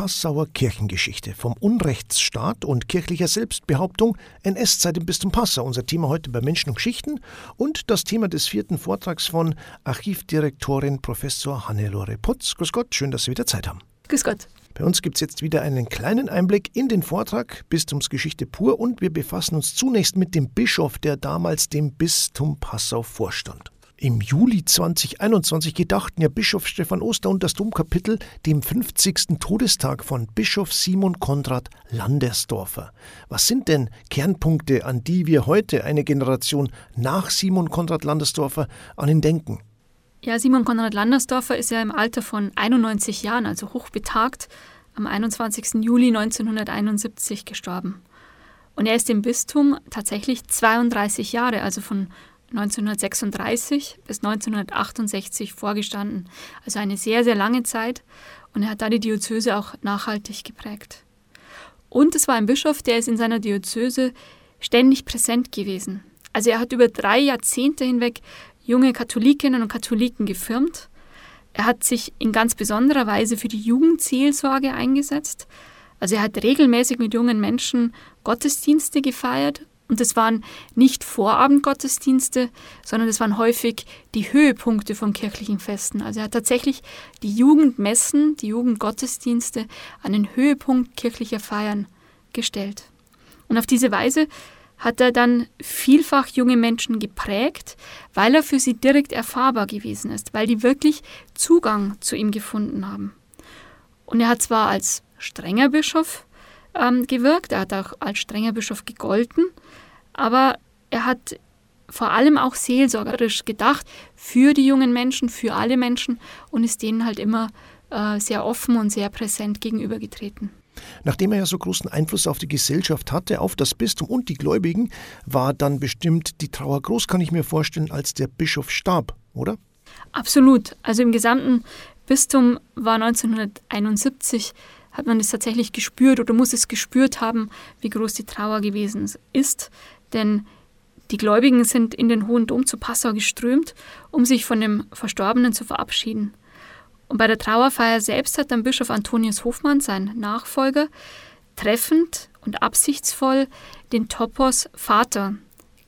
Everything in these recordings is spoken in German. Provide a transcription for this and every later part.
Passauer Kirchengeschichte, vom Unrechtsstaat und kirchlicher Selbstbehauptung, NS-Zeit im Bistum Passau. Unser Thema heute bei Menschen und Geschichten und das Thema des vierten Vortrags von Archivdirektorin Professor Hannelore Putz. Grüß Gott, schön, dass Sie wieder Zeit haben. Grüß Gott. Bei uns gibt es jetzt wieder einen kleinen Einblick in den Vortrag Bistumsgeschichte pur und wir befassen uns zunächst mit dem Bischof, der damals dem Bistum Passau vorstand. Im Juli 2021 gedachten ja Bischof Stefan Oster und das Domkapitel dem 50. Todestag von Bischof Simon Konrad Landersdorfer. Was sind denn Kernpunkte, an die wir heute, eine Generation nach Simon Konrad Landersdorfer, an ihn denken? Ja, Simon Konrad Landersdorfer ist ja im Alter von 91 Jahren, also hochbetagt, am 21. Juli 1971 gestorben. Und er ist im Bistum tatsächlich 32 Jahre, also von 1936 bis 1968 vorgestanden. Also eine sehr, sehr lange Zeit. Und er hat da die Diözese auch nachhaltig geprägt. Und es war ein Bischof, der ist in seiner Diözese ständig präsent gewesen. Also er hat über drei Jahrzehnte hinweg junge Katholikinnen und Katholiken gefirmt. Er hat sich in ganz besonderer Weise für die Jugendseelsorge eingesetzt. Also er hat regelmäßig mit jungen Menschen Gottesdienste gefeiert und es waren nicht Vorabendgottesdienste, sondern es waren häufig die Höhepunkte von kirchlichen Festen. Also er hat tatsächlich die Jugendmessen, die Jugendgottesdienste an den Höhepunkt kirchlicher Feiern gestellt. Und auf diese Weise hat er dann vielfach junge Menschen geprägt, weil er für sie direkt erfahrbar gewesen ist, weil die wirklich Zugang zu ihm gefunden haben. Und er hat zwar als strenger Bischof ähm, gewirkt, er hat auch als strenger Bischof gegolten, aber er hat vor allem auch seelsorgerisch gedacht für die jungen Menschen, für alle Menschen und ist denen halt immer äh, sehr offen und sehr präsent gegenübergetreten. Nachdem er ja so großen Einfluss auf die Gesellschaft hatte, auf das Bistum und die Gläubigen, war dann bestimmt die Trauer groß, kann ich mir vorstellen, als der Bischof starb, oder? Absolut. Also im gesamten Bistum war 1971 hat man es tatsächlich gespürt oder muss es gespürt haben, wie groß die Trauer gewesen ist. Denn die Gläubigen sind in den Hohen Dom zu Passau geströmt, um sich von dem Verstorbenen zu verabschieden. Und bei der Trauerfeier selbst hat dann Bischof Antonius Hofmann, sein Nachfolger, treffend und absichtsvoll den Topos Vater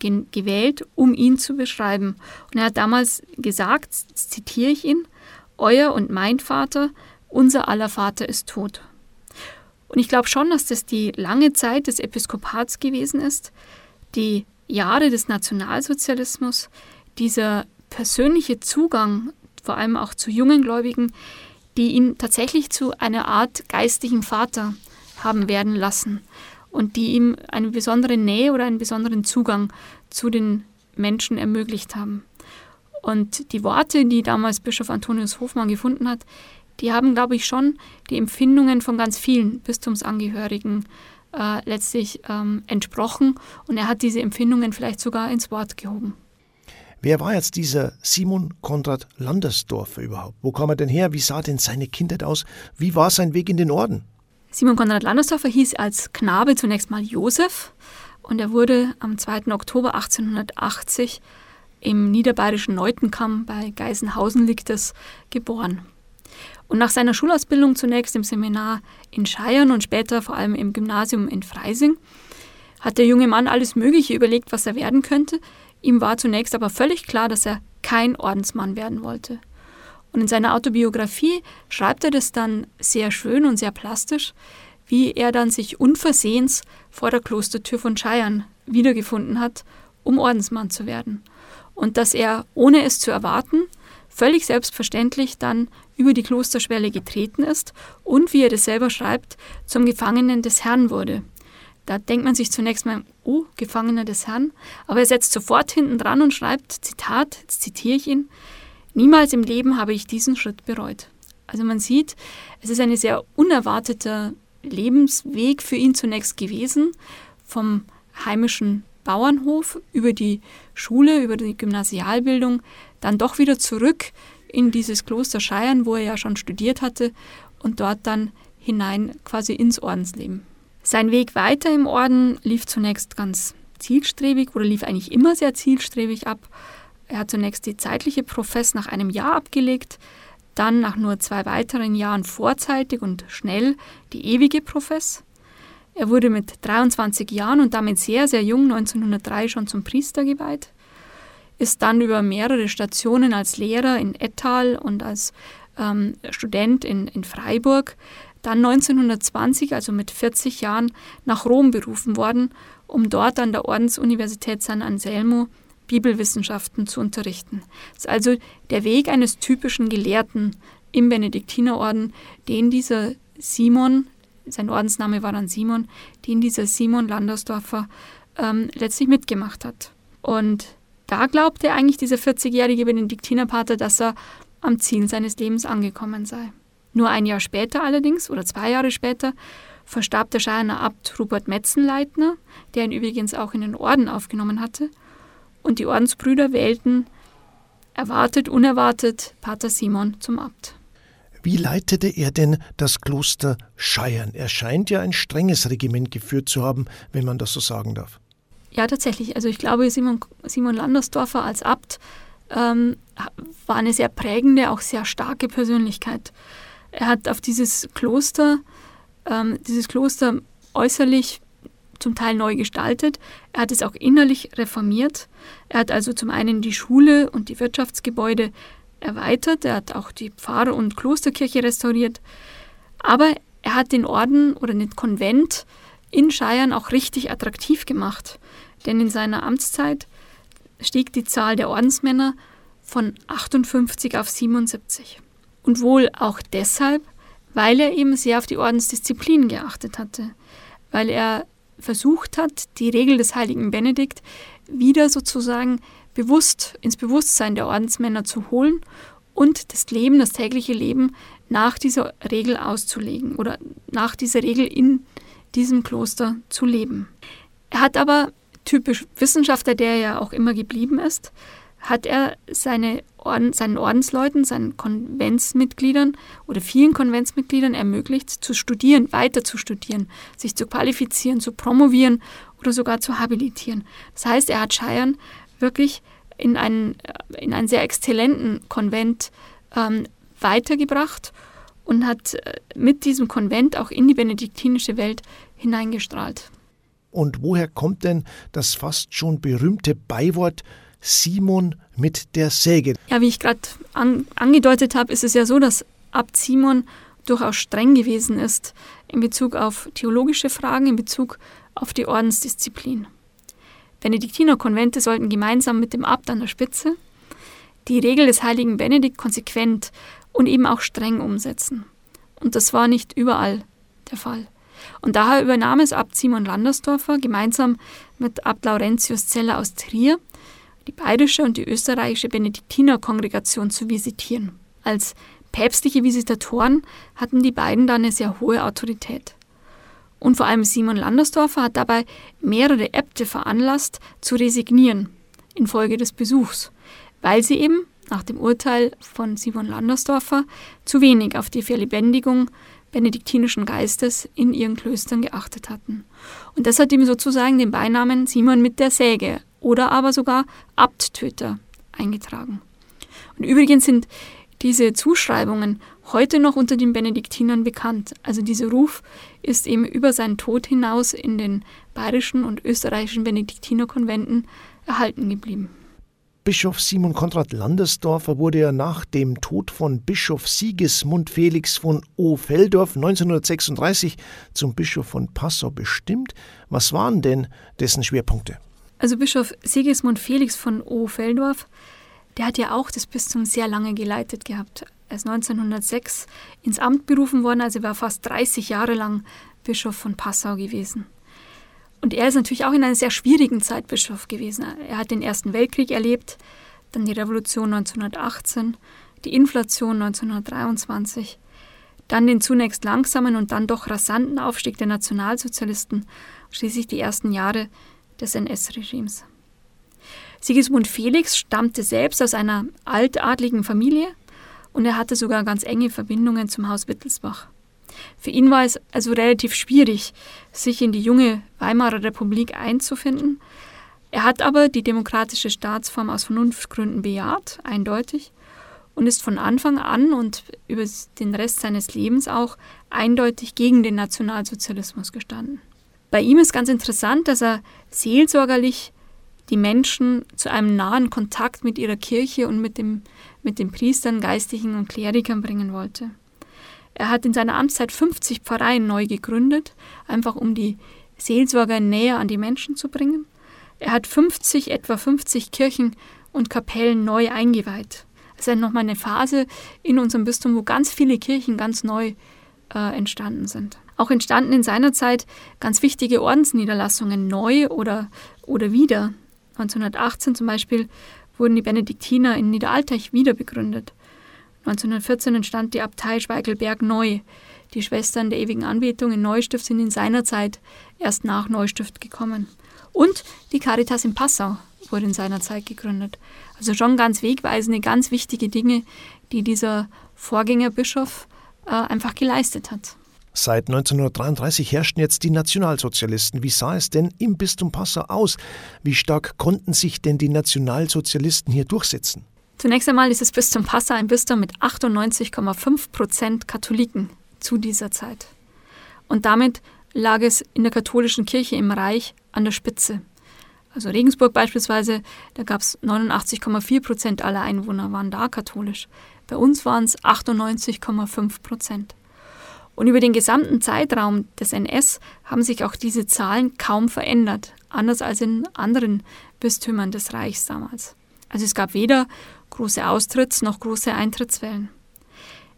gewählt, um ihn zu beschreiben. Und er hat damals gesagt, zitiere ich ihn, Euer und mein Vater, unser aller Vater ist tot. Und ich glaube schon, dass das die lange Zeit des Episkopats gewesen ist, die Jahre des Nationalsozialismus, dieser persönliche Zugang, vor allem auch zu jungen Gläubigen, die ihn tatsächlich zu einer Art geistlichen Vater haben werden lassen und die ihm eine besondere Nähe oder einen besonderen Zugang zu den Menschen ermöglicht haben. Und die Worte, die damals Bischof Antonius Hofmann gefunden hat, die haben, glaube ich, schon die Empfindungen von ganz vielen Bistumsangehörigen äh, letztlich ähm, entsprochen und er hat diese Empfindungen vielleicht sogar ins Wort gehoben. Wer war jetzt dieser Simon Konrad Landersdorfer überhaupt? Wo kam er denn her? Wie sah denn seine Kindheit aus? Wie war sein Weg in den Orden? Simon Konrad Landersdorfer hieß als Knabe zunächst mal Josef und er wurde am 2. Oktober 1880 im niederbayerischen Neutenkamm bei Geisenhausen liegt es geboren. Und nach seiner Schulausbildung zunächst im Seminar in Scheiern und später vor allem im Gymnasium in Freising hat der junge Mann alles Mögliche überlegt, was er werden könnte. Ihm war zunächst aber völlig klar, dass er kein Ordensmann werden wollte. Und in seiner Autobiografie schreibt er das dann sehr schön und sehr plastisch, wie er dann sich unversehens vor der Klostertür von Scheiern wiedergefunden hat, um Ordensmann zu werden. Und dass er, ohne es zu erwarten, völlig selbstverständlich dann über die Klosterschwelle getreten ist und, wie er das selber schreibt, zum Gefangenen des Herrn wurde. Da denkt man sich zunächst mal, oh, Gefangener des Herrn, aber er setzt sofort hinten dran und schreibt, Zitat, jetzt zitiere ich ihn, niemals im Leben habe ich diesen Schritt bereut. Also man sieht, es ist ein sehr unerwarteter Lebensweg für ihn zunächst gewesen, vom heimischen Bauernhof über die Schule, über die Gymnasialbildung, dann doch wieder zurück in dieses Kloster Scheiern, wo er ja schon studiert hatte, und dort dann hinein quasi ins Ordensleben. Sein Weg weiter im Orden lief zunächst ganz zielstrebig oder lief eigentlich immer sehr zielstrebig ab. Er hat zunächst die zeitliche Profess nach einem Jahr abgelegt, dann nach nur zwei weiteren Jahren vorzeitig und schnell die ewige Profess. Er wurde mit 23 Jahren und damit sehr, sehr jung 1903 schon zum Priester geweiht, ist dann über mehrere Stationen als Lehrer in Ettal und als ähm, Student in, in Freiburg, dann 1920, also mit 40 Jahren, nach Rom berufen worden, um dort an der Ordensuniversität San Anselmo Bibelwissenschaften zu unterrichten. Das ist also der Weg eines typischen Gelehrten im Benediktinerorden, den dieser Simon, sein Ordensname war dann Simon, den dieser Simon Landersdorfer ähm, letztlich mitgemacht hat. Und da glaubte eigentlich dieser 40-jährige Benediktinerpater, dass er am Ziel seines Lebens angekommen sei. Nur ein Jahr später allerdings, oder zwei Jahre später, verstarb der Scheiner Abt Rupert Metzenleitner, der ihn übrigens auch in den Orden aufgenommen hatte, und die Ordensbrüder wählten erwartet, unerwartet Pater Simon zum Abt. Wie leitete er denn das Kloster Scheiern? Er scheint ja ein strenges Regiment geführt zu haben, wenn man das so sagen darf. Ja, tatsächlich. Also ich glaube, Simon, Simon Landersdorfer als Abt ähm, war eine sehr prägende, auch sehr starke Persönlichkeit. Er hat auf dieses Kloster, ähm, dieses Kloster äußerlich zum Teil neu gestaltet. Er hat es auch innerlich reformiert. Er hat also zum einen die Schule und die Wirtschaftsgebäude erweitert. Er hat auch die Pfarr- und Klosterkirche restauriert. Aber er hat den Orden oder den Konvent in Scheiern auch richtig attraktiv gemacht. Denn in seiner Amtszeit stieg die Zahl der Ordensmänner von 58 auf 77. Und wohl auch deshalb, weil er eben sehr auf die Ordensdisziplin geachtet hatte, weil er versucht hat, die Regel des heiligen Benedikt wieder sozusagen bewusst ins Bewusstsein der Ordensmänner zu holen und das Leben, das tägliche Leben nach dieser Regel auszulegen oder nach dieser Regel in diesem Kloster zu leben. Er hat aber, typisch Wissenschaftler, der er ja auch immer geblieben ist, hat er seine Orden, seinen Ordensleuten, seinen Konventsmitgliedern oder vielen Konventsmitgliedern ermöglicht, zu studieren, weiter zu studieren, sich zu qualifizieren, zu promovieren oder sogar zu habilitieren. Das heißt, er hat Scheiern wirklich in einen, in einen sehr exzellenten Konvent ähm, weitergebracht und hat äh, mit diesem Konvent auch in die benediktinische Welt hineingestrahlt. Und woher kommt denn das fast schon berühmte Beiwort Simon mit der Säge. Ja, wie ich gerade an, angedeutet habe, ist es ja so, dass Abt Simon durchaus streng gewesen ist in Bezug auf theologische Fragen, in Bezug auf die Ordensdisziplin. Benediktinerkonvente sollten gemeinsam mit dem Abt an der Spitze die Regel des heiligen Benedikt konsequent und eben auch streng umsetzen. Und das war nicht überall der Fall. Und daher übernahm es Abt Simon Landersdorfer gemeinsam mit Abt Laurentius Zeller aus Trier die bayerische und die österreichische Benediktinerkongregation zu visitieren. Als päpstliche Visitatoren hatten die beiden dann eine sehr hohe Autorität. Und vor allem Simon Landersdorfer hat dabei mehrere Äbte veranlasst, zu resignieren infolge des Besuchs, weil sie eben nach dem Urteil von Simon Landersdorfer zu wenig auf die Verlebendigung benediktinischen Geistes in ihren Klöstern geachtet hatten. Und das hat ihm sozusagen den Beinamen Simon mit der Säge oder aber sogar Abttöter eingetragen. Und übrigens sind diese Zuschreibungen heute noch unter den Benediktinern bekannt. Also dieser Ruf ist eben über seinen Tod hinaus in den bayerischen und österreichischen Benediktinerkonventen erhalten geblieben. Bischof Simon Konrad Landersdorfer wurde ja nach dem Tod von Bischof Sigismund Felix von O-Feldorf 1936 zum Bischof von Passau bestimmt. Was waren denn dessen Schwerpunkte? Also Bischof Sigismund Felix von O-Feldorf, der hat ja auch das Bistum sehr lange geleitet gehabt. Er ist 1906 ins Amt berufen worden, also war fast 30 Jahre lang Bischof von Passau gewesen. Und er ist natürlich auch in einer sehr schwierigen Zeit Bischof gewesen. Er hat den Ersten Weltkrieg erlebt, dann die Revolution 1918, die Inflation 1923, dann den zunächst langsamen und dann doch rasanten Aufstieg der Nationalsozialisten, schließlich die ersten Jahre des NS-Regimes. Sigismund Felix stammte selbst aus einer altadligen Familie und er hatte sogar ganz enge Verbindungen zum Haus Wittelsbach. Für ihn war es also relativ schwierig, sich in die junge Weimarer Republik einzufinden. Er hat aber die demokratische Staatsform aus Vernunftgründen bejaht, eindeutig, und ist von Anfang an und über den Rest seines Lebens auch eindeutig gegen den Nationalsozialismus gestanden. Bei ihm ist ganz interessant, dass er seelsorgerlich die Menschen zu einem nahen Kontakt mit ihrer Kirche und mit, dem, mit den Priestern, Geistlichen und Klerikern bringen wollte. Er hat in seiner Amtszeit 50 Pfarreien neu gegründet, einfach um die Seelsorger näher an die Menschen zu bringen. Er hat 50, etwa 50 Kirchen und Kapellen neu eingeweiht. Es ist nochmal eine Phase in unserem Bistum, wo ganz viele Kirchen ganz neu äh, entstanden sind. Auch entstanden in seiner Zeit ganz wichtige Ordensniederlassungen neu oder, oder wieder. 1918 zum Beispiel wurden die Benediktiner in Niederalteich wieder begründet. 1914 entstand die Abtei Schweigelberg neu. Die Schwestern der ewigen Anbetung in Neustift sind in seiner Zeit erst nach Neustift gekommen. Und die Caritas in Passau wurde in seiner Zeit gegründet. Also schon ganz wegweisende, ganz wichtige Dinge, die dieser Vorgängerbischof äh, einfach geleistet hat. Seit 1933 herrschten jetzt die Nationalsozialisten. Wie sah es denn im Bistum Passau aus? Wie stark konnten sich denn die Nationalsozialisten hier durchsetzen? Zunächst einmal ist das Bistum Passau ein Bistum mit 98,5 Prozent Katholiken zu dieser Zeit. Und damit lag es in der katholischen Kirche im Reich an der Spitze. Also Regensburg beispielsweise, da gab es 89,4 Prozent aller Einwohner waren da katholisch. Bei uns waren es 98,5 Prozent. Und über den gesamten Zeitraum des NS haben sich auch diese Zahlen kaum verändert, anders als in anderen Bistümern des Reichs damals. Also es gab weder große Austritts- noch große Eintrittswellen.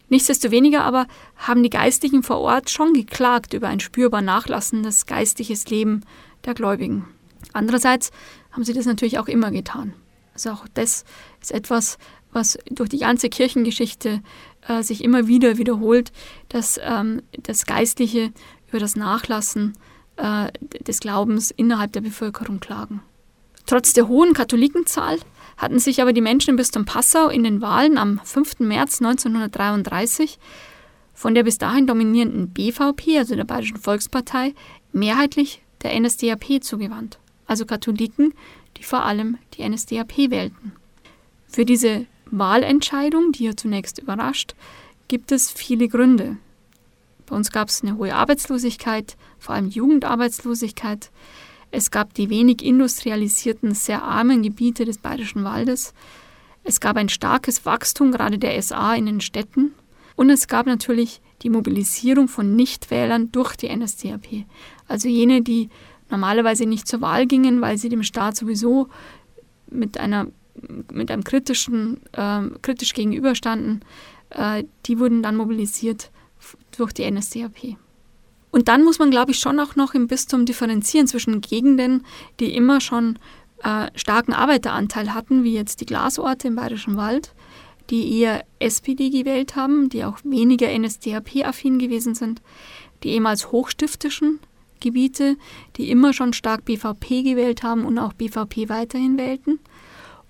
Nichtsdestoweniger aber haben die Geistlichen vor Ort schon geklagt über ein spürbar nachlassendes geistliches Leben der Gläubigen. Andererseits haben sie das natürlich auch immer getan. Also auch das ist etwas, was durch die ganze Kirchengeschichte äh, sich immer wieder wiederholt, dass ähm, das Geistliche über das Nachlassen äh, des Glaubens innerhalb der Bevölkerung klagen. Trotz der hohen Katholikenzahl hatten sich aber die Menschen im Bistum Passau in den Wahlen am 5. März 1933 von der bis dahin dominierenden BVP, also der Bayerischen Volkspartei, mehrheitlich der NSDAP zugewandt, also Katholiken, die vor allem die NSDAP wählten. Für diese Wahlentscheidung, die ja zunächst überrascht, gibt es viele Gründe. Bei uns gab es eine hohe Arbeitslosigkeit, vor allem Jugendarbeitslosigkeit. Es gab die wenig industrialisierten, sehr armen Gebiete des Bayerischen Waldes. Es gab ein starkes Wachstum gerade der SA in den Städten. Und es gab natürlich die Mobilisierung von Nichtwählern durch die NSDAP. Also jene, die normalerweise nicht zur Wahl gingen, weil sie dem Staat sowieso mit einer mit einem kritischen, äh, kritisch gegenüberstanden, äh, die wurden dann mobilisiert durch die NSDAP. Und dann muss man, glaube ich, schon auch noch im Bistum differenzieren zwischen Gegenden, die immer schon äh, starken Arbeiteranteil hatten, wie jetzt die Glasorte im Bayerischen Wald, die eher SPD gewählt haben, die auch weniger NSDAP-affin gewesen sind, die ehemals hochstiftischen Gebiete, die immer schon stark BVP gewählt haben und auch BVP weiterhin wählten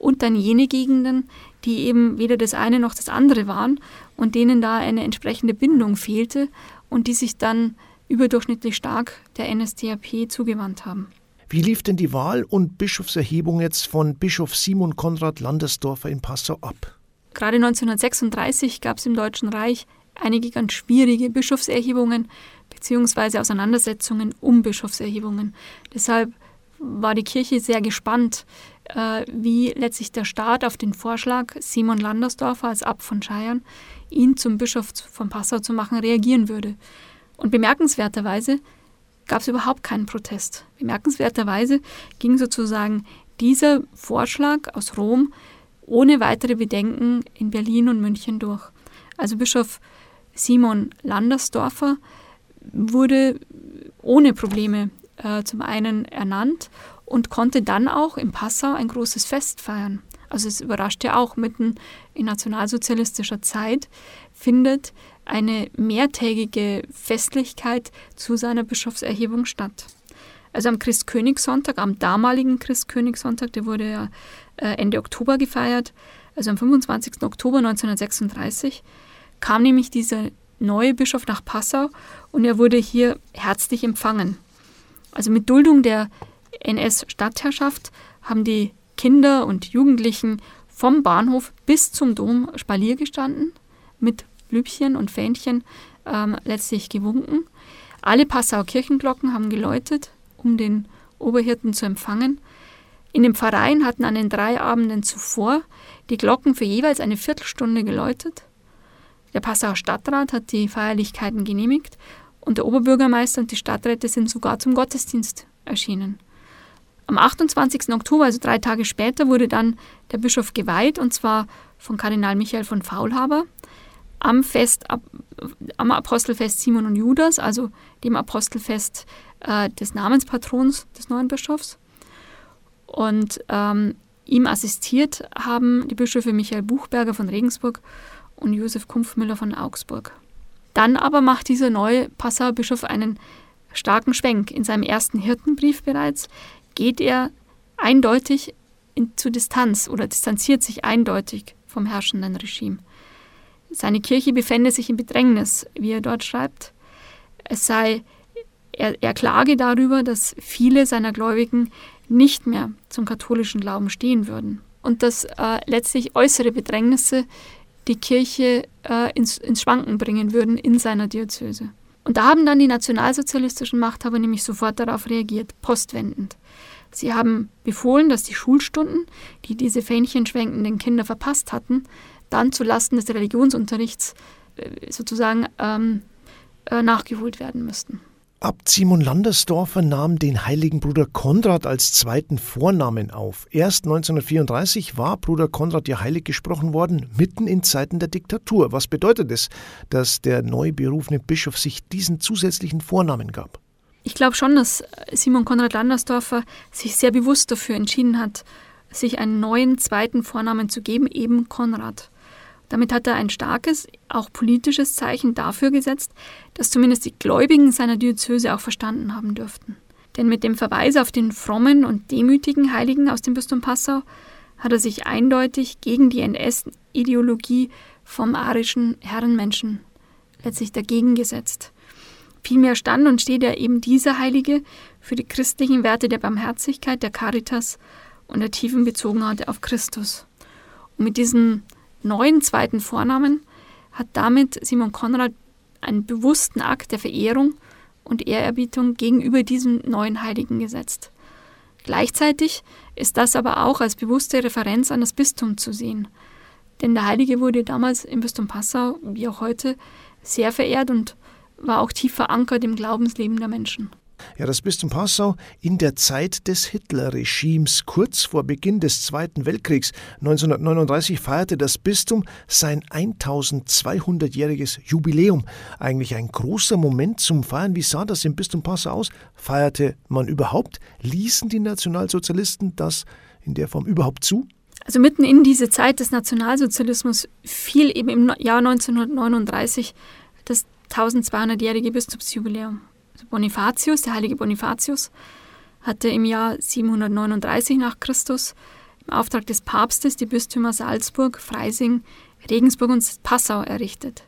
und dann jene Gegenden, die eben weder das eine noch das andere waren und denen da eine entsprechende Bindung fehlte und die sich dann überdurchschnittlich stark der NSDAP zugewandt haben. Wie lief denn die Wahl und Bischofserhebung jetzt von Bischof Simon Konrad Landesdorfer in Passau ab? Gerade 1936 gab es im Deutschen Reich einige ganz schwierige Bischofserhebungen bzw. Auseinandersetzungen um Bischofserhebungen. Deshalb war die Kirche sehr gespannt, äh, wie letztlich der Staat auf den Vorschlag, Simon Landersdorfer als Abt von Scheiern, ihn zum Bischof von Passau zu machen, reagieren würde. Und bemerkenswerterweise gab es überhaupt keinen Protest. Bemerkenswerterweise ging sozusagen dieser Vorschlag aus Rom ohne weitere Bedenken in Berlin und München durch. Also Bischof Simon Landersdorfer wurde ohne Probleme äh, zum einen ernannt und konnte dann auch in Passau ein großes Fest feiern. Also es überrascht ja auch, mitten in nationalsozialistischer Zeit findet eine mehrtägige Festlichkeit zu seiner Bischofserhebung statt. Also am Christkönigssonntag, am damaligen Christkönigssonntag, der wurde ja äh, Ende Oktober gefeiert, also am 25. Oktober 1936, kam nämlich dieser neue Bischof nach Passau und er wurde hier herzlich empfangen. Also mit Duldung der NS-Stadtherrschaft haben die Kinder und Jugendlichen vom Bahnhof bis zum Dom Spalier gestanden, mit Blübchen und Fähnchen ähm, letztlich gewunken. Alle Passauer Kirchenglocken haben geläutet, um den Oberhirten zu empfangen. In den Pfarreien hatten an den drei Abenden zuvor die Glocken für jeweils eine Viertelstunde geläutet. Der Passauer Stadtrat hat die Feierlichkeiten genehmigt und der Oberbürgermeister und die Stadträte sind sogar zum Gottesdienst erschienen. Am 28. Oktober, also drei Tage später, wurde dann der Bischof geweiht, und zwar von Kardinal Michael von Faulhaber am Fest, am Apostelfest Simon und Judas, also dem Apostelfest äh, des Namenspatrons des neuen Bischofs. Und ähm, ihm assistiert haben die Bischöfe Michael Buchberger von Regensburg und Josef Kumpfmüller von Augsburg. Dann aber macht dieser neue Passauer Bischof einen starken Schwenk. In seinem ersten Hirtenbrief bereits geht er eindeutig in, zu Distanz oder distanziert sich eindeutig vom herrschenden Regime. Seine Kirche befände sich in Bedrängnis, wie er dort schreibt. Es sei, er, er klage darüber, dass viele seiner Gläubigen nicht mehr zum katholischen Glauben stehen würden und dass äh, letztlich äußere Bedrängnisse die Kirche äh, ins, ins Schwanken bringen würden in seiner Diözese. Und da haben dann die nationalsozialistischen Machthaber nämlich sofort darauf reagiert, postwendend. Sie haben befohlen, dass die Schulstunden, die diese fähnchenschwenkenden Kinder verpasst hatten, dann zulasten des Religionsunterrichts äh, sozusagen ähm, äh, nachgeholt werden müssten. Abt Simon Landersdorfer nahm den heiligen Bruder Konrad als zweiten Vornamen auf. Erst 1934 war Bruder Konrad ja heilig gesprochen worden, mitten in Zeiten der Diktatur. Was bedeutet es, dass der neu berufene Bischof sich diesen zusätzlichen Vornamen gab? Ich glaube schon, dass Simon Konrad Landersdorfer sich sehr bewusst dafür entschieden hat, sich einen neuen zweiten Vornamen zu geben, eben Konrad. Damit hat er ein starkes, auch politisches Zeichen dafür gesetzt, dass zumindest die Gläubigen seiner Diözese auch verstanden haben dürften. Denn mit dem Verweis auf den frommen und demütigen Heiligen aus dem Bistum Passau hat er sich eindeutig gegen die NS-Ideologie vom arischen Herrenmenschen letztlich dagegen gesetzt. Vielmehr stand und steht er eben dieser Heilige für die christlichen Werte der Barmherzigkeit, der Caritas und der tiefen Bezogenheit auf Christus. Und mit diesem neuen zweiten Vornamen hat damit Simon Konrad einen bewussten Akt der Verehrung und Ehrerbietung gegenüber diesem neuen Heiligen gesetzt. Gleichzeitig ist das aber auch als bewusste Referenz an das Bistum zu sehen. Denn der Heilige wurde damals im Bistum Passau, wie auch heute, sehr verehrt und war auch tief verankert im Glaubensleben der Menschen. Ja, das Bistum Passau in der Zeit des Hitlerregimes, kurz vor Beginn des Zweiten Weltkriegs. 1939 feierte das Bistum sein 1200-jähriges Jubiläum. Eigentlich ein großer Moment zum Feiern. Wie sah das im Bistum Passau aus? Feierte man überhaupt? Ließen die Nationalsozialisten das in der Form überhaupt zu? Also mitten in diese Zeit des Nationalsozialismus fiel eben im Jahr 1939 das 1200-jährige Bistumsjubiläum. Bonifatius, der heilige Bonifatius, hatte im Jahr 739 nach Christus im Auftrag des Papstes die Bistümer Salzburg, Freising, Regensburg und Passau errichtet.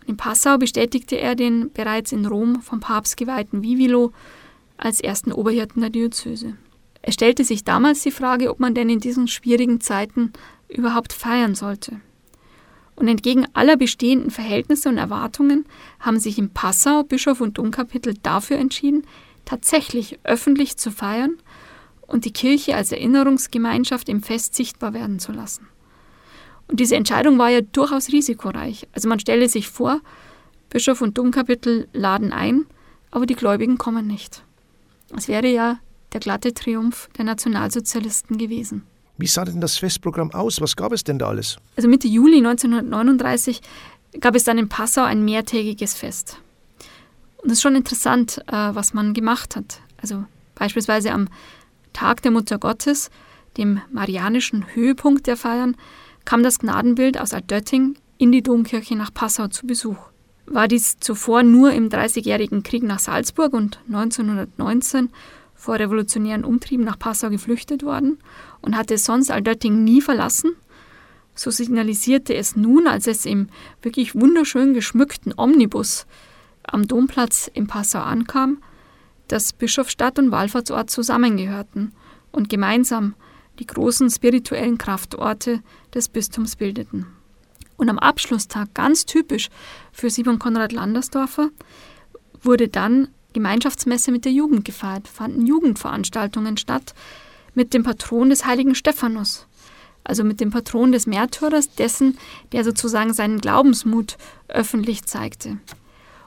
Und in Passau bestätigte er den bereits in Rom vom Papst geweihten Vivilo als ersten Oberhirten der Diözese. Es stellte sich damals die Frage, ob man denn in diesen schwierigen Zeiten überhaupt feiern sollte. Und entgegen aller bestehenden Verhältnisse und Erwartungen haben sich in Passau Bischof und Domkapitel dafür entschieden, tatsächlich öffentlich zu feiern und die Kirche als Erinnerungsgemeinschaft im Fest sichtbar werden zu lassen. Und diese Entscheidung war ja durchaus risikoreich. Also man stelle sich vor, Bischof und Domkapitel laden ein, aber die Gläubigen kommen nicht. Es wäre ja der glatte Triumph der Nationalsozialisten gewesen. Wie sah denn das Festprogramm aus? Was gab es denn da alles? Also Mitte Juli 1939 gab es dann in Passau ein mehrtägiges Fest. Und es ist schon interessant, äh, was man gemacht hat. Also beispielsweise am Tag der Mutter Gottes, dem marianischen Höhepunkt der Feiern, kam das Gnadenbild aus Altdötting in die Domkirche nach Passau zu Besuch. War dies zuvor nur im Dreißigjährigen Krieg nach Salzburg und 1919 vor revolutionären Umtrieben nach Passau geflüchtet worden und hatte sonst Altötting nie verlassen. So signalisierte es nun, als es im wirklich wunderschön geschmückten Omnibus am Domplatz in Passau ankam, dass Bischofsstadt und Wallfahrtsort zusammengehörten und gemeinsam die großen spirituellen Kraftorte des Bistums bildeten. Und am Abschlusstag, ganz typisch für Simon Konrad Landersdorfer, wurde dann Gemeinschaftsmesse mit der Jugend gefeiert, fanden Jugendveranstaltungen statt mit dem Patron des heiligen Stephanus, also mit dem Patron des Märtyrers, dessen, der sozusagen seinen Glaubensmut öffentlich zeigte.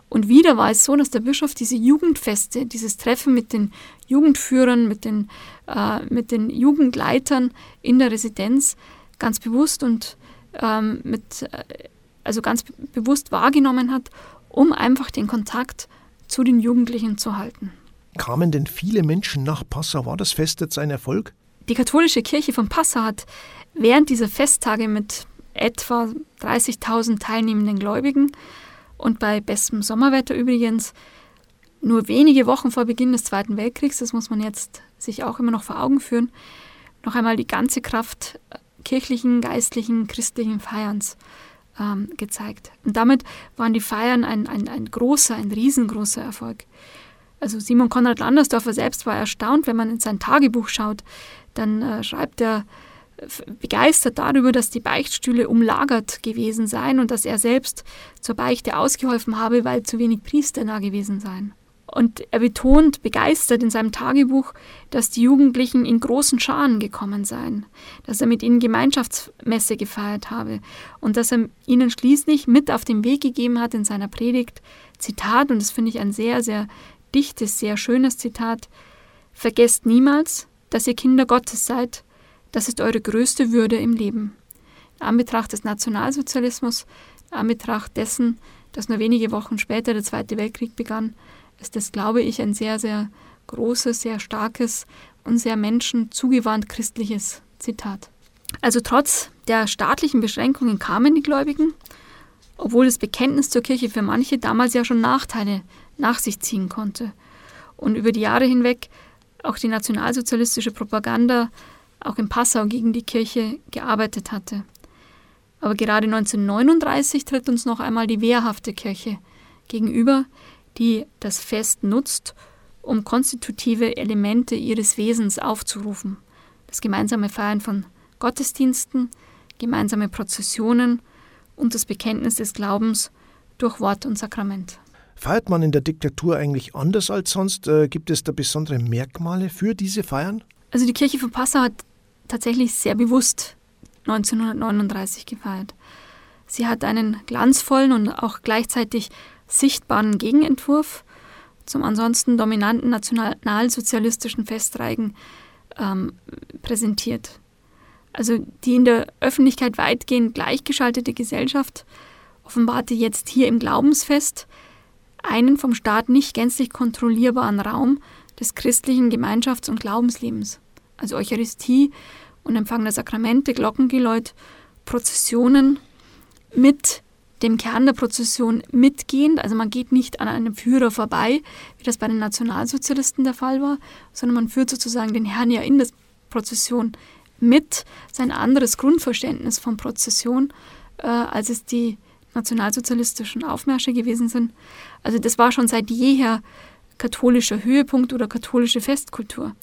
Und wieder war es so, dass der Bischof diese Jugendfeste, dieses Treffen mit den Jugendführern, mit den, äh, mit den Jugendleitern in der Residenz ganz bewusst und ähm, mit, äh, also ganz bewusst wahrgenommen hat, um einfach den Kontakt zu den Jugendlichen zu halten. Kamen denn viele Menschen nach Passau? War das Fest jetzt ein Erfolg? Die katholische Kirche von Passau hat während dieser Festtage mit etwa 30.000 teilnehmenden Gläubigen und bei bestem Sommerwetter übrigens nur wenige Wochen vor Beginn des Zweiten Weltkriegs, das muss man jetzt sich auch immer noch vor Augen führen, noch einmal die ganze Kraft kirchlichen, geistlichen, christlichen Feierns ähm, gezeigt. Und damit waren die Feiern ein, ein, ein großer, ein riesengroßer Erfolg. Also Simon Konrad Landersdorfer selbst war erstaunt, wenn man in sein Tagebuch schaut, dann äh, schreibt er begeistert darüber, dass die Beichtstühle umlagert gewesen seien und dass er selbst zur Beichte ausgeholfen habe, weil zu wenig Priester da gewesen seien. Und er betont begeistert in seinem Tagebuch, dass die Jugendlichen in großen Scharen gekommen seien, dass er mit ihnen Gemeinschaftsmesse gefeiert habe und dass er ihnen schließlich mit auf den Weg gegeben hat in seiner Predigt, Zitat, und das finde ich ein sehr, sehr dichtes, sehr schönes Zitat, Vergesst niemals, dass ihr Kinder Gottes seid. Das ist eure größte Würde im Leben. In Anbetracht des Nationalsozialismus, in Anbetracht dessen, dass nur wenige Wochen später der Zweite Weltkrieg begann, ist das, glaube ich, ein sehr, sehr großes, sehr starkes und sehr menschenzugewandt christliches Zitat. Also trotz der staatlichen Beschränkungen kamen die Gläubigen, obwohl das Bekenntnis zur Kirche für manche damals ja schon Nachteile nach sich ziehen konnte und über die Jahre hinweg auch die nationalsozialistische Propaganda auch in Passau gegen die Kirche gearbeitet hatte. Aber gerade 1939 tritt uns noch einmal die wehrhafte Kirche gegenüber, die das Fest nutzt, um konstitutive Elemente ihres Wesens aufzurufen. Das gemeinsame Feiern von Gottesdiensten, gemeinsame Prozessionen und das Bekenntnis des Glaubens durch Wort und Sakrament. Feiert man in der Diktatur eigentlich anders als sonst? Äh, gibt es da besondere Merkmale für diese Feiern? Also die Kirche von Passau hat tatsächlich sehr bewusst 1939 gefeiert. Sie hat einen glanzvollen und auch gleichzeitig sichtbaren Gegenentwurf zum ansonsten dominanten nationalsozialistischen Festreigen ähm, präsentiert. Also die in der Öffentlichkeit weitgehend gleichgeschaltete Gesellschaft offenbarte jetzt hier im Glaubensfest einen vom Staat nicht gänzlich kontrollierbaren Raum des christlichen Gemeinschafts- und Glaubenslebens also Eucharistie und Empfang der Sakramente, Glockengeläut, Prozessionen mit dem Kern der Prozession mitgehend. Also man geht nicht an einem Führer vorbei, wie das bei den Nationalsozialisten der Fall war, sondern man führt sozusagen den Herrn ja in der Prozession mit. Sein anderes Grundverständnis von Prozession, äh, als es die nationalsozialistischen Aufmärsche gewesen sind. Also das war schon seit jeher katholischer Höhepunkt oder katholische Festkultur.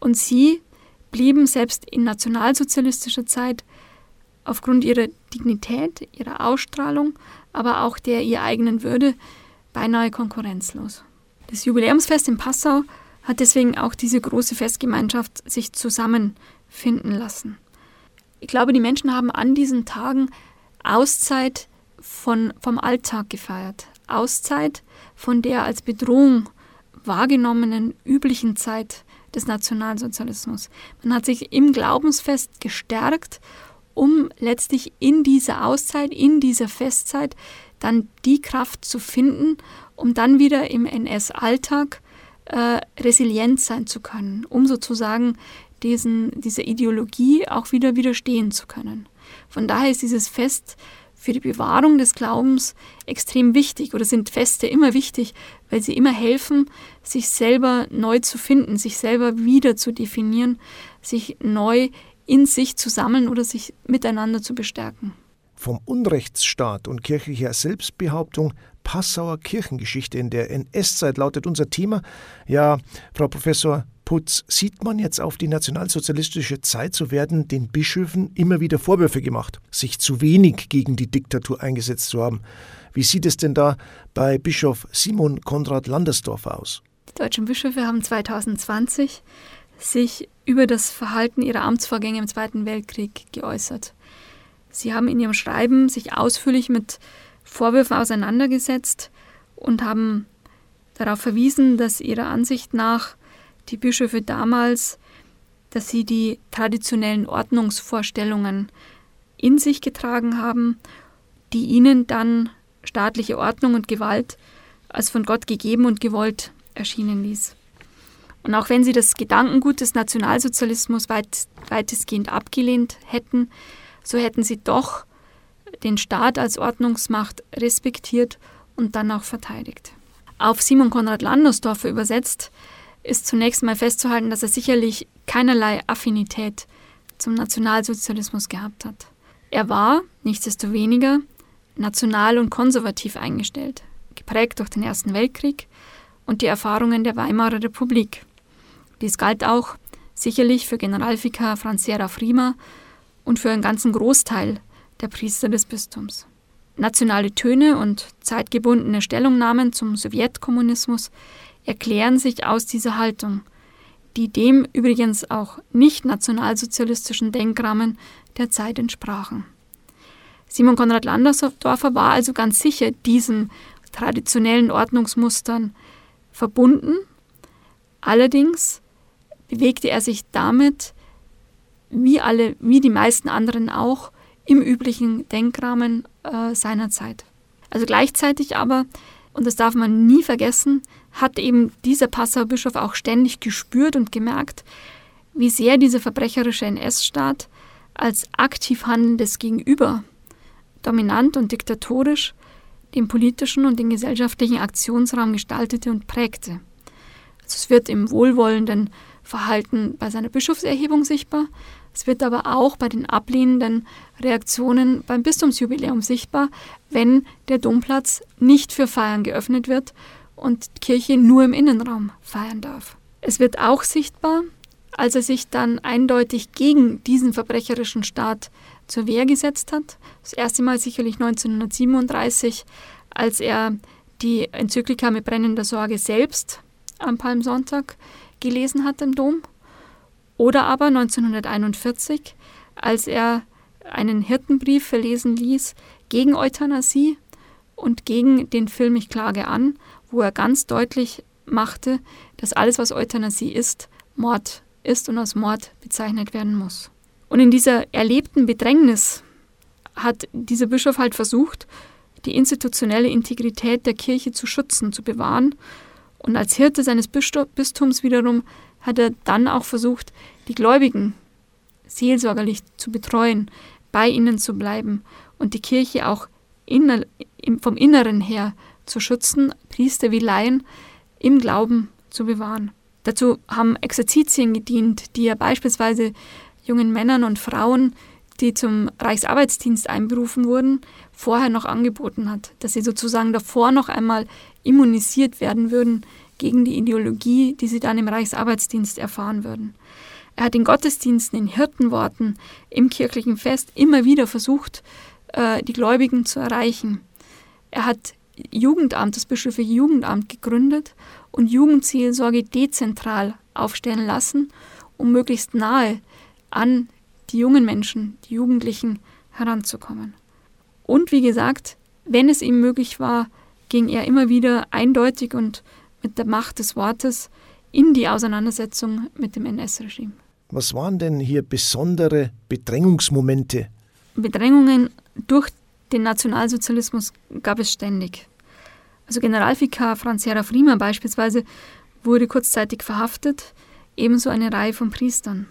Und sie blieben selbst in nationalsozialistischer Zeit aufgrund ihrer Dignität, ihrer Ausstrahlung, aber auch der ihr eigenen Würde beinahe konkurrenzlos. Das Jubiläumsfest in Passau hat deswegen auch diese große Festgemeinschaft sich zusammenfinden lassen. Ich glaube, die Menschen haben an diesen Tagen Auszeit von, vom Alltag gefeiert. Auszeit von der als Bedrohung wahrgenommenen üblichen Zeit des Nationalsozialismus. Man hat sich im Glaubensfest gestärkt, um letztlich in dieser Auszeit, in dieser Festzeit dann die Kraft zu finden, um dann wieder im NS-Alltag äh, resilient sein zu können, um sozusagen diesen, dieser Ideologie auch wieder widerstehen zu können. Von daher ist dieses Fest für die Bewahrung des Glaubens extrem wichtig oder sind Feste immer wichtig, weil sie immer helfen, sich selber neu zu finden, sich selber wieder zu definieren, sich neu in sich zu sammeln oder sich miteinander zu bestärken. Vom Unrechtsstaat und kirchlicher Selbstbehauptung Passauer Kirchengeschichte in der NS-Zeit lautet unser Thema. Ja, Frau Professor Putz sieht man jetzt auf die nationalsozialistische Zeit, so werden den Bischöfen immer wieder Vorwürfe gemacht, sich zu wenig gegen die Diktatur eingesetzt zu haben. Wie sieht es denn da bei Bischof Simon Konrad Landersdorfer aus? Die deutschen Bischöfe haben 2020 sich über das Verhalten ihrer Amtsvorgänge im Zweiten Weltkrieg geäußert. Sie haben in ihrem Schreiben sich ausführlich mit Vorwürfen auseinandergesetzt und haben darauf verwiesen, dass ihrer Ansicht nach die Bischöfe damals, dass sie die traditionellen Ordnungsvorstellungen in sich getragen haben, die ihnen dann staatliche Ordnung und Gewalt als von Gott gegeben und gewollt erschienen ließ. Und auch wenn sie das Gedankengut des Nationalsozialismus weit, weitestgehend abgelehnt hätten, so hätten sie doch den Staat als Ordnungsmacht respektiert und dann auch verteidigt. Auf Simon Konrad Landersdorfer übersetzt ist zunächst mal festzuhalten, dass er sicherlich keinerlei Affinität zum Nationalsozialismus gehabt hat. Er war, nichtsdestoweniger, national und konservativ eingestellt, geprägt durch den Ersten Weltkrieg und die Erfahrungen der Weimarer Republik. Dies galt auch sicherlich für Generalvikar Franz Seraf Riemer und für einen ganzen Großteil der Priester des Bistums. Nationale Töne und zeitgebundene Stellungnahmen zum Sowjetkommunismus erklären sich aus dieser Haltung, die dem übrigens auch nicht nationalsozialistischen Denkrahmen der Zeit entsprachen. Simon Konrad Landersdorfer war also ganz sicher diesen traditionellen Ordnungsmustern verbunden. Allerdings bewegte er sich damit, wie alle, wie die meisten anderen auch, im üblichen Denkrahmen äh, seiner Zeit. Also gleichzeitig aber, und das darf man nie vergessen, hat eben dieser Passauer Bischof auch ständig gespürt und gemerkt, wie sehr dieser verbrecherische NS-Staat als aktiv handelndes Gegenüber dominant und diktatorisch den politischen und den gesellschaftlichen Aktionsraum gestaltete und prägte. Also es wird im wohlwollenden Verhalten bei seiner Bischofserhebung sichtbar, es wird aber auch bei den ablehnenden Reaktionen beim Bistumsjubiläum sichtbar, wenn der Domplatz nicht für Feiern geöffnet wird und Kirche nur im Innenraum feiern darf. Es wird auch sichtbar, als er sich dann eindeutig gegen diesen verbrecherischen Staat zur Wehr gesetzt hat. Das erste Mal sicherlich 1937, als er die Enzyklika mit brennender Sorge selbst am Palmsonntag gelesen hat im Dom. Oder aber 1941, als er einen Hirtenbrief verlesen ließ gegen Euthanasie und gegen den Film Ich klage an, wo er ganz deutlich machte, dass alles, was Euthanasie ist, Mord ist und als Mord bezeichnet werden muss. Und in dieser erlebten Bedrängnis hat dieser Bischof halt versucht, die institutionelle Integrität der Kirche zu schützen, zu bewahren. Und als Hirte seines Bistums wiederum hat er dann auch versucht, die Gläubigen seelsorgerlich zu betreuen, bei ihnen zu bleiben und die Kirche auch inner, vom Inneren her zu schützen, Priester wie Laien im Glauben zu bewahren. Dazu haben Exerzitien gedient, die er beispielsweise jungen Männern und Frauen, die zum Reichsarbeitsdienst einberufen wurden, vorher noch angeboten hat, dass sie sozusagen davor noch einmal immunisiert werden würden gegen die Ideologie, die sie dann im Reichsarbeitsdienst erfahren würden. Er hat in Gottesdiensten, in Hirtenworten, im kirchlichen Fest immer wieder versucht, äh, die Gläubigen zu erreichen. Er hat Jugendamt, das bischöfliche Jugendamt gegründet und Jugendseelsorge dezentral aufstellen lassen, um möglichst nahe an die jungen Menschen, die Jugendlichen heranzukommen. Und wie gesagt, wenn es ihm möglich war, ging er immer wieder eindeutig und mit der Macht des Wortes in die Auseinandersetzung mit dem NS-Regime. Was waren denn hier besondere Bedrängungsmomente? Bedrängungen durch den Nationalsozialismus gab es ständig. Also Generalvikar Franz Seraf Riemer beispielsweise wurde kurzzeitig verhaftet, ebenso eine Reihe von Priestern.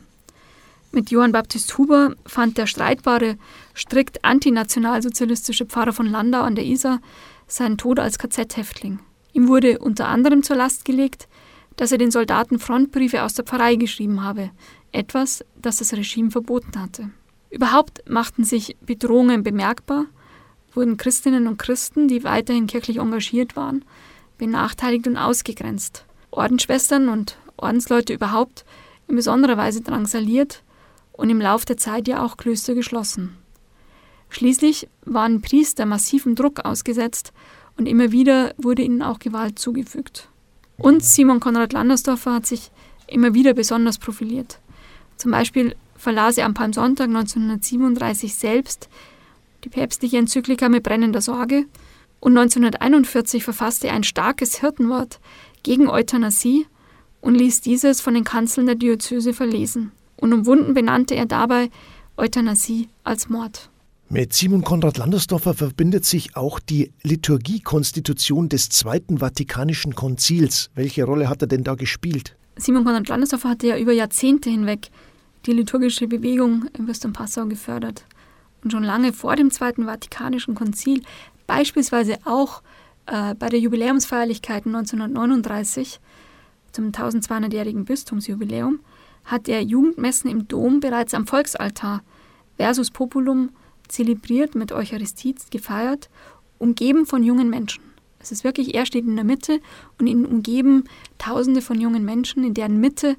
Mit Johann Baptist Huber fand der streitbare, strikt antinationalsozialistische Pfarrer von Landau an der Isar seinen Tod als KZ-Häftling. Ihm wurde unter anderem zur Last gelegt, dass er den Soldaten Frontbriefe aus der Pfarrei geschrieben habe, etwas, das das Regime verboten hatte. Überhaupt machten sich Bedrohungen bemerkbar, wurden Christinnen und Christen, die weiterhin kirchlich engagiert waren, benachteiligt und ausgegrenzt. Ordensschwestern und Ordensleute überhaupt in besonderer Weise drangsaliert und im Lauf der Zeit ja auch Klöster geschlossen. Schließlich waren Priester massivem Druck ausgesetzt und immer wieder wurde ihnen auch Gewalt zugefügt. Und Simon Konrad Landersdorfer hat sich immer wieder besonders profiliert. Zum Beispiel verlas er am Palmsonntag 1937 selbst die päpstliche Enzyklika mit brennender Sorge und 1941 verfasste er ein starkes Hirtenwort gegen Euthanasie und ließ dieses von den Kanzeln der Diözese verlesen. Unumwunden benannte er dabei Euthanasie als Mord. Mit Simon Konrad Landersdorfer verbindet sich auch die Liturgiekonstitution des Zweiten Vatikanischen Konzils. Welche Rolle hat er denn da gespielt? Simon Konrad Landersdorfer hatte ja über Jahrzehnte hinweg die liturgische Bewegung im Bistum Passau gefördert. Und schon lange vor dem Zweiten Vatikanischen Konzil, beispielsweise auch äh, bei der Jubiläumsfeierlichkeiten 1939 zum 1200-jährigen Bistumsjubiläum, hat er Jugendmessen im Dom bereits am Volksaltar versus Populum zelebriert, mit Eucharistie gefeiert, umgeben von jungen Menschen. Es ist wirklich, er steht in der Mitte und ihn umgeben Tausende von jungen Menschen, in deren Mitte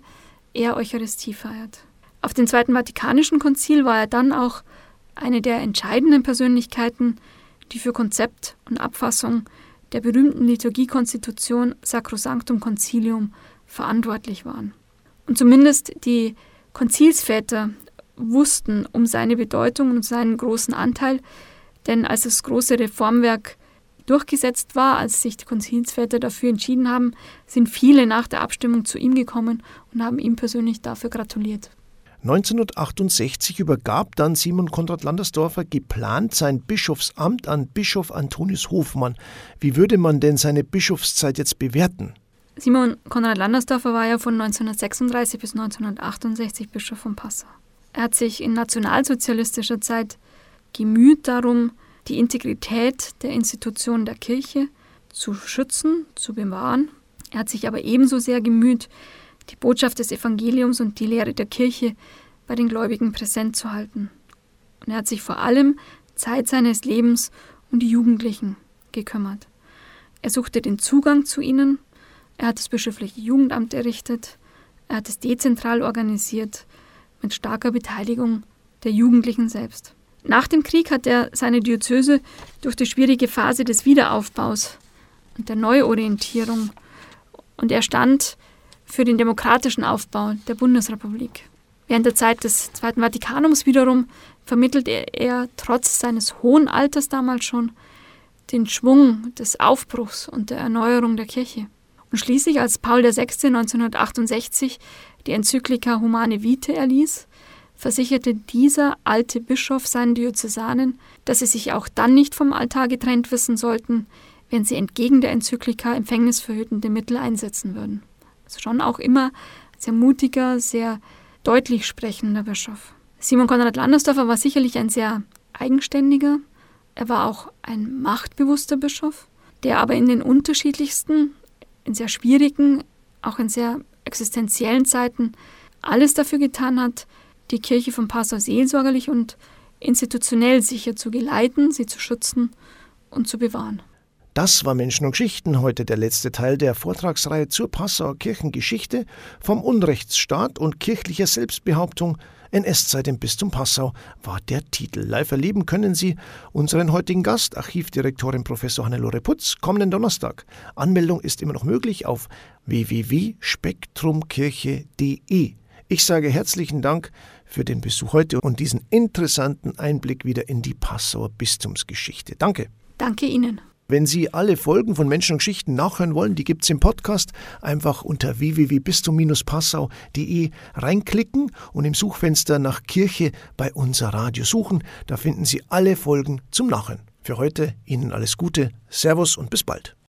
er Eucharistie feiert. Auf dem Zweiten Vatikanischen Konzil war er dann auch eine der entscheidenden Persönlichkeiten, die für Konzept und Abfassung der berühmten Liturgiekonstitution Sacrosanctum Concilium verantwortlich waren. Und zumindest die Konzilsväter wussten um seine Bedeutung und seinen großen Anteil, denn als das große Reformwerk durchgesetzt war, als sich die Konzilsväter dafür entschieden haben, sind viele nach der Abstimmung zu ihm gekommen und haben ihm persönlich dafür gratuliert. 1968 übergab dann Simon Konrad Landersdorfer geplant sein Bischofsamt an Bischof Antonius Hofmann. Wie würde man denn seine Bischofszeit jetzt bewerten? Simon Konrad Landersdorfer war ja von 1936 bis 1968 Bischof von Passau. Er hat sich in nationalsozialistischer Zeit gemüht darum, die Integrität der Institutionen der Kirche zu schützen, zu bewahren. Er hat sich aber ebenso sehr gemüht, die Botschaft des Evangeliums und die Lehre der Kirche bei den Gläubigen präsent zu halten. Und er hat sich vor allem Zeit seines Lebens um die Jugendlichen gekümmert. Er suchte den Zugang zu ihnen, er hat das bischöfliche Jugendamt errichtet, er hat es dezentral organisiert, mit starker Beteiligung der Jugendlichen selbst. Nach dem Krieg hat er seine Diözese durch die schwierige Phase des Wiederaufbaus und der Neuorientierung und er stand für den demokratischen Aufbau der Bundesrepublik. Während der Zeit des Zweiten Vatikanums wiederum vermittelte er trotz seines hohen Alters damals schon den Schwung des Aufbruchs und der Erneuerung der Kirche. Und schließlich, als Paul VI. 1968 die Enzyklika Humane Vitae erließ, versicherte dieser alte Bischof seinen Diözesanen, dass sie sich auch dann nicht vom Altar getrennt wissen sollten, wenn sie entgegen der Enzyklika empfängnisverhütende Mittel einsetzen würden. Also schon auch immer sehr mutiger, sehr deutlich sprechender Bischof. Simon Konrad Landersdorfer war sicherlich ein sehr eigenständiger, er war auch ein machtbewusster Bischof, der aber in den unterschiedlichsten, in sehr schwierigen, auch in sehr existenziellen Zeiten alles dafür getan hat, die Kirche von Passau seelsorgerlich und institutionell sicher zu geleiten, sie zu schützen und zu bewahren. Das war Menschen und Geschichten, heute der letzte Teil der Vortragsreihe zur Passauer Kirchengeschichte vom Unrechtsstaat und kirchlicher Selbstbehauptung NS-Zeit im Bistum Passau war der Titel. Live erleben können Sie unseren heutigen Gast, Archivdirektorin Professor Hannelore Putz, kommenden Donnerstag. Anmeldung ist immer noch möglich auf www.spektrumkirche.de. Ich sage herzlichen Dank für den Besuch heute und diesen interessanten Einblick wieder in die Passauer Bistumsgeschichte. Danke. Danke Ihnen. Wenn Sie alle Folgen von Menschen und Geschichten nachhören wollen, die gibt es im Podcast. Einfach unter www.bistum-passau.de reinklicken und im Suchfenster nach Kirche bei unser Radio suchen. Da finden Sie alle Folgen zum Nachhören. Für heute Ihnen alles Gute, Servus und bis bald.